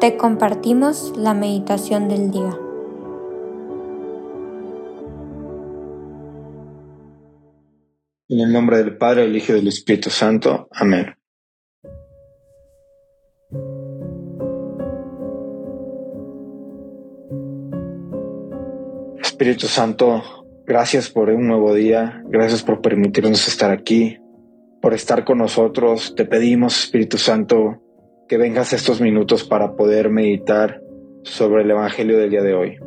te compartimos la meditación del día. En el nombre del Padre, del Hijo y del Espíritu Santo. Amén. Espíritu Santo, gracias por un nuevo día, gracias por permitirnos estar aquí, por estar con nosotros. Te pedimos, Espíritu Santo, que vengas estos minutos para poder meditar sobre el Evangelio del día de hoy.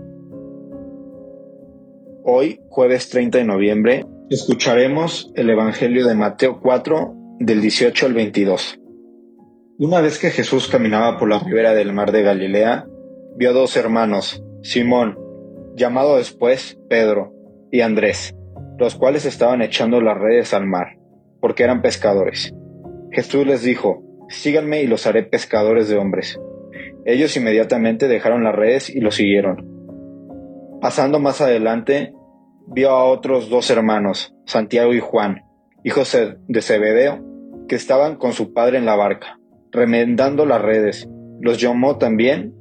Hoy, jueves 30 de noviembre, escucharemos el Evangelio de Mateo 4 del 18 al 22. Una vez que Jesús caminaba por la ribera del mar de Galilea, vio dos hermanos, Simón, llamado después Pedro, y Andrés, los cuales estaban echando las redes al mar, porque eran pescadores. Jesús les dijo, síganme y los haré pescadores de hombres. Ellos inmediatamente dejaron las redes y lo siguieron. Pasando más adelante, vio a otros dos hermanos, Santiago y Juan, hijos de Zebedeo, que estaban con su padre en la barca, remendando las redes. Los llamó también.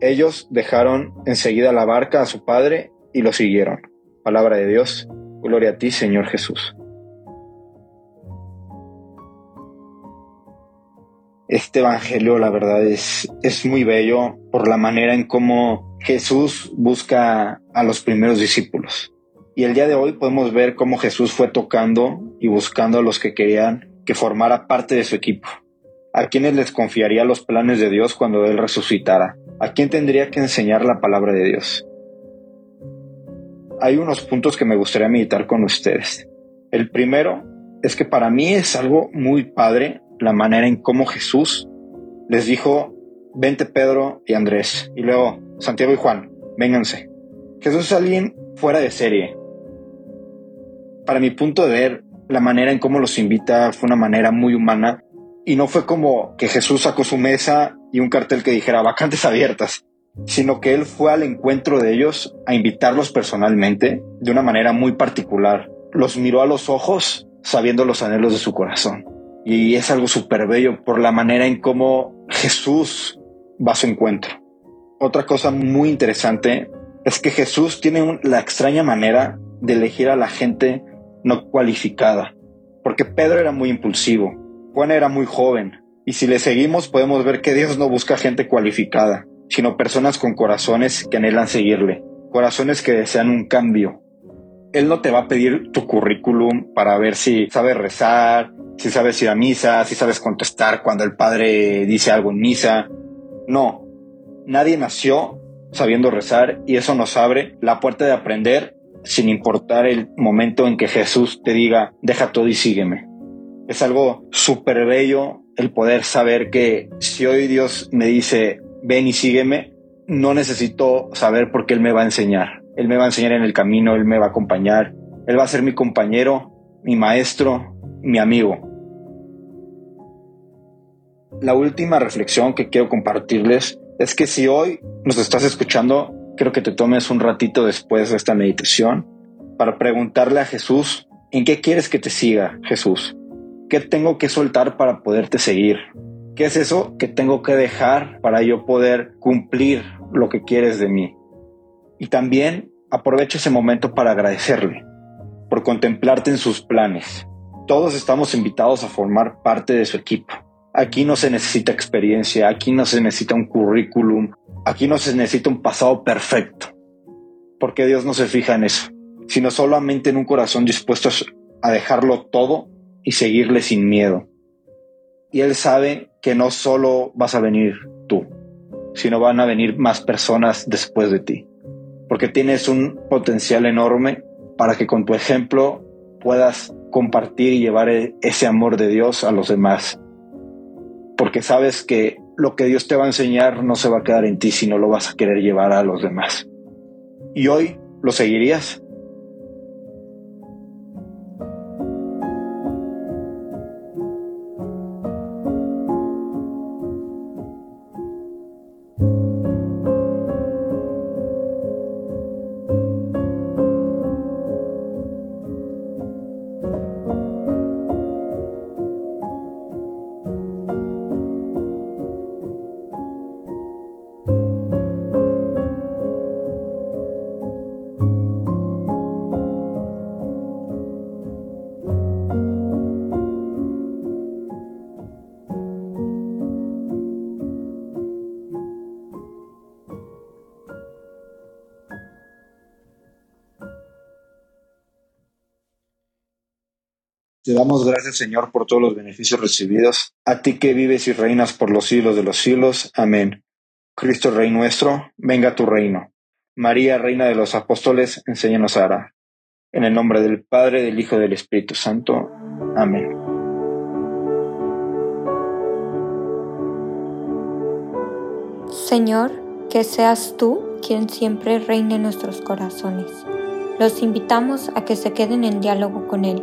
Ellos dejaron enseguida la barca a su padre y lo siguieron. Palabra de Dios. Gloria a ti, Señor Jesús. Este Evangelio, la verdad, es, es muy bello por la manera en cómo Jesús busca a los primeros discípulos. Y el día de hoy podemos ver cómo Jesús fue tocando y buscando a los que querían que formara parte de su equipo. A quienes les confiaría los planes de Dios cuando Él resucitara. A quién tendría que enseñar la palabra de Dios. Hay unos puntos que me gustaría meditar con ustedes. El primero es que para mí es algo muy padre la manera en cómo Jesús les dijo, vente Pedro y Andrés, y luego Santiago y Juan, vénganse. Jesús es alguien fuera de serie, para mi punto de ver, la manera en cómo los invita fue una manera muy humana y no fue como que Jesús sacó su mesa y un cartel que dijera vacantes abiertas, sino que él fue al encuentro de ellos a invitarlos personalmente de una manera muy particular. Los miró a los ojos sabiendo los anhelos de su corazón. Y es algo súper bello por la manera en cómo Jesús va a su encuentro. Otra cosa muy interesante es que Jesús tiene la extraña manera de elegir a la gente no cualificada, porque Pedro era muy impulsivo, Juan era muy joven, y si le seguimos podemos ver que Dios no busca gente cualificada, sino personas con corazones que anhelan seguirle, corazones que desean un cambio. Él no te va a pedir tu currículum para ver si sabes rezar, si sabes ir a misa, si sabes contestar cuando el padre dice algo en misa. No, nadie nació sabiendo rezar y eso nos abre la puerta de aprender sin importar el momento en que Jesús te diga, deja todo y sígueme. Es algo súper bello el poder saber que si hoy Dios me dice, ven y sígueme, no necesito saber por qué Él me va a enseñar. Él me va a enseñar en el camino, Él me va a acompañar, Él va a ser mi compañero, mi maestro, mi amigo. La última reflexión que quiero compartirles es que si hoy nos estás escuchando Quiero que te tomes un ratito después de esta meditación para preguntarle a Jesús, ¿en qué quieres que te siga, Jesús? ¿Qué tengo que soltar para poderte seguir? ¿Qué es eso que tengo que dejar para yo poder cumplir lo que quieres de mí? Y también aprovecha ese momento para agradecerle por contemplarte en sus planes. Todos estamos invitados a formar parte de su equipo. Aquí no se necesita experiencia, aquí no se necesita un currículum, Aquí no se necesita un pasado perfecto, porque Dios no se fija en eso, sino solamente en un corazón dispuesto a dejarlo todo y seguirle sin miedo. Y Él sabe que no solo vas a venir tú, sino van a venir más personas después de ti, porque tienes un potencial enorme para que con tu ejemplo puedas compartir y llevar e-, ese amor de Dios a los demás. Porque sabes que lo que Dios te va a enseñar no se va a quedar en ti, sino lo vas a querer llevar a los demás. ¿Y hoy lo seguirías? Te damos gracias, Señor, por todos los beneficios recibidos. A ti que vives y reinas por los siglos de los siglos. Amén. Cristo Rey nuestro, venga tu reino. María, Reina de los Apóstoles, enséñanos a orar. En el nombre del Padre, del Hijo y del Espíritu Santo. Amén. Señor, que seas tú quien siempre reine en nuestros corazones. Los invitamos a que se queden en diálogo con Él